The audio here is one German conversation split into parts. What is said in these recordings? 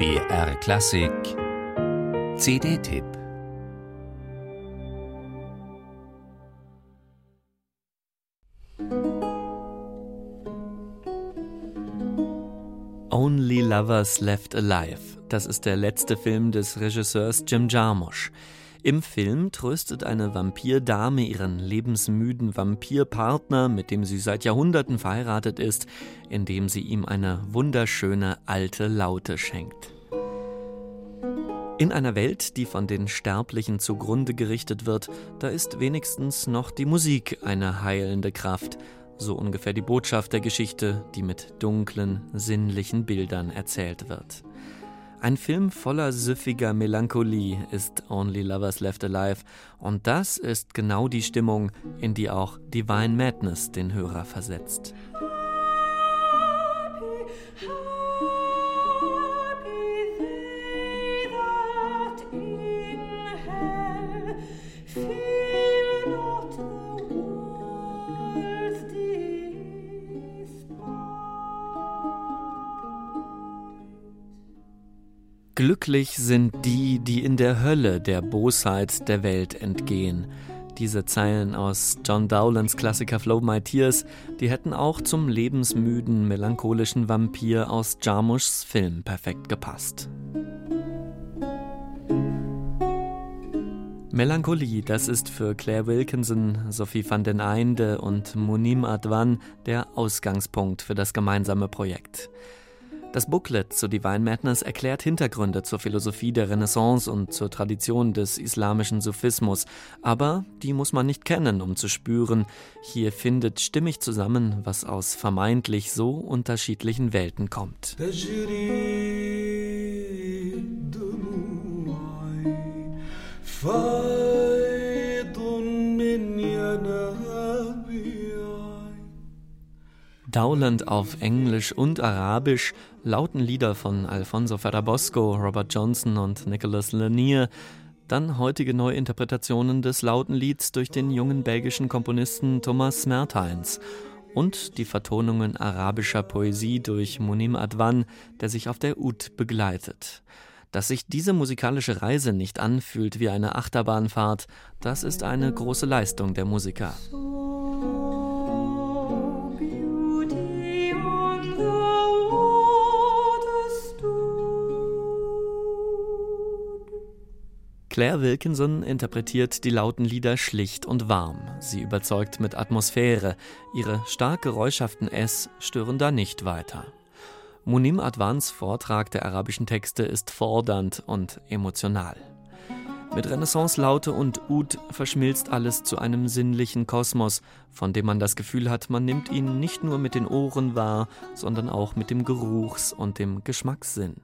BR Klassik CD-Tipp Only Lovers Left Alive. Das ist der letzte Film des Regisseurs Jim Jarmusch. Im Film tröstet eine Vampirdame ihren lebensmüden Vampirpartner, mit dem sie seit Jahrhunderten verheiratet ist, indem sie ihm eine wunderschöne alte Laute schenkt. In einer Welt, die von den Sterblichen zugrunde gerichtet wird, da ist wenigstens noch die Musik eine heilende Kraft, so ungefähr die Botschaft der Geschichte, die mit dunklen, sinnlichen Bildern erzählt wird. Ein Film voller süffiger Melancholie ist Only Lovers Left Alive und das ist genau die Stimmung, in die auch Divine Madness den Hörer versetzt. Glücklich sind die, die in der Hölle der Bosheit der Welt entgehen. Diese Zeilen aus John Dowlands Klassiker Flow My Tears, die hätten auch zum lebensmüden, melancholischen Vampir aus Jarmuschs Film perfekt gepasst. Melancholie, das ist für Claire Wilkinson, Sophie van den Einde und Munim Adwan der Ausgangspunkt für das gemeinsame Projekt. Das Booklet zu Divine Madness erklärt Hintergründe zur Philosophie der Renaissance und zur Tradition des islamischen Sufismus, aber die muss man nicht kennen, um zu spüren, hier findet stimmig zusammen, was aus vermeintlich so unterschiedlichen Welten kommt. Dowland auf Englisch und Arabisch, lauten Lieder von Alfonso Ferrabosco, Robert Johnson und Nicholas Lanier, dann heutige Neuinterpretationen des lauten Lieds durch den jungen belgischen Komponisten Thomas Mertens und die Vertonungen arabischer Poesie durch Munim Adwan, der sich auf der Ud begleitet. Dass sich diese musikalische Reise nicht anfühlt wie eine Achterbahnfahrt, das ist eine große Leistung der Musiker. Claire Wilkinson interpretiert die lauten Lieder schlicht und warm. Sie überzeugt mit Atmosphäre. Ihre stark geräuschhaften S stören da nicht weiter. Munim Advans Vortrag der arabischen Texte ist fordernd und emotional. Mit Renaissance-Laute und Ud verschmilzt alles zu einem sinnlichen Kosmos, von dem man das Gefühl hat, man nimmt ihn nicht nur mit den Ohren wahr, sondern auch mit dem Geruchs- und dem Geschmackssinn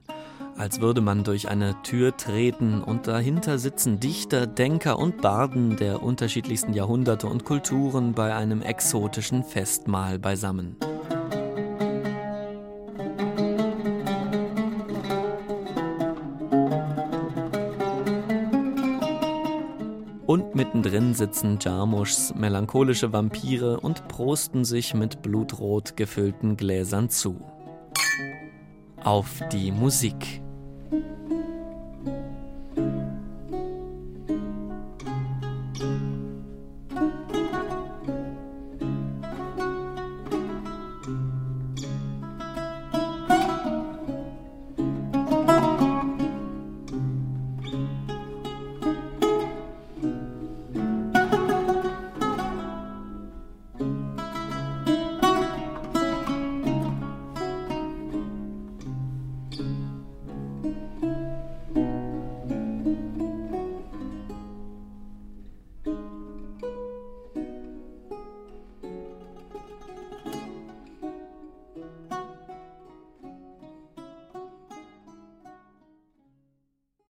als würde man durch eine Tür treten und dahinter sitzen Dichter, Denker und Barden der unterschiedlichsten Jahrhunderte und Kulturen bei einem exotischen Festmahl beisammen. Und mittendrin sitzen Jarmuschs melancholische Vampire und prosten sich mit blutrot gefüllten Gläsern zu. Auf die Musik! thank you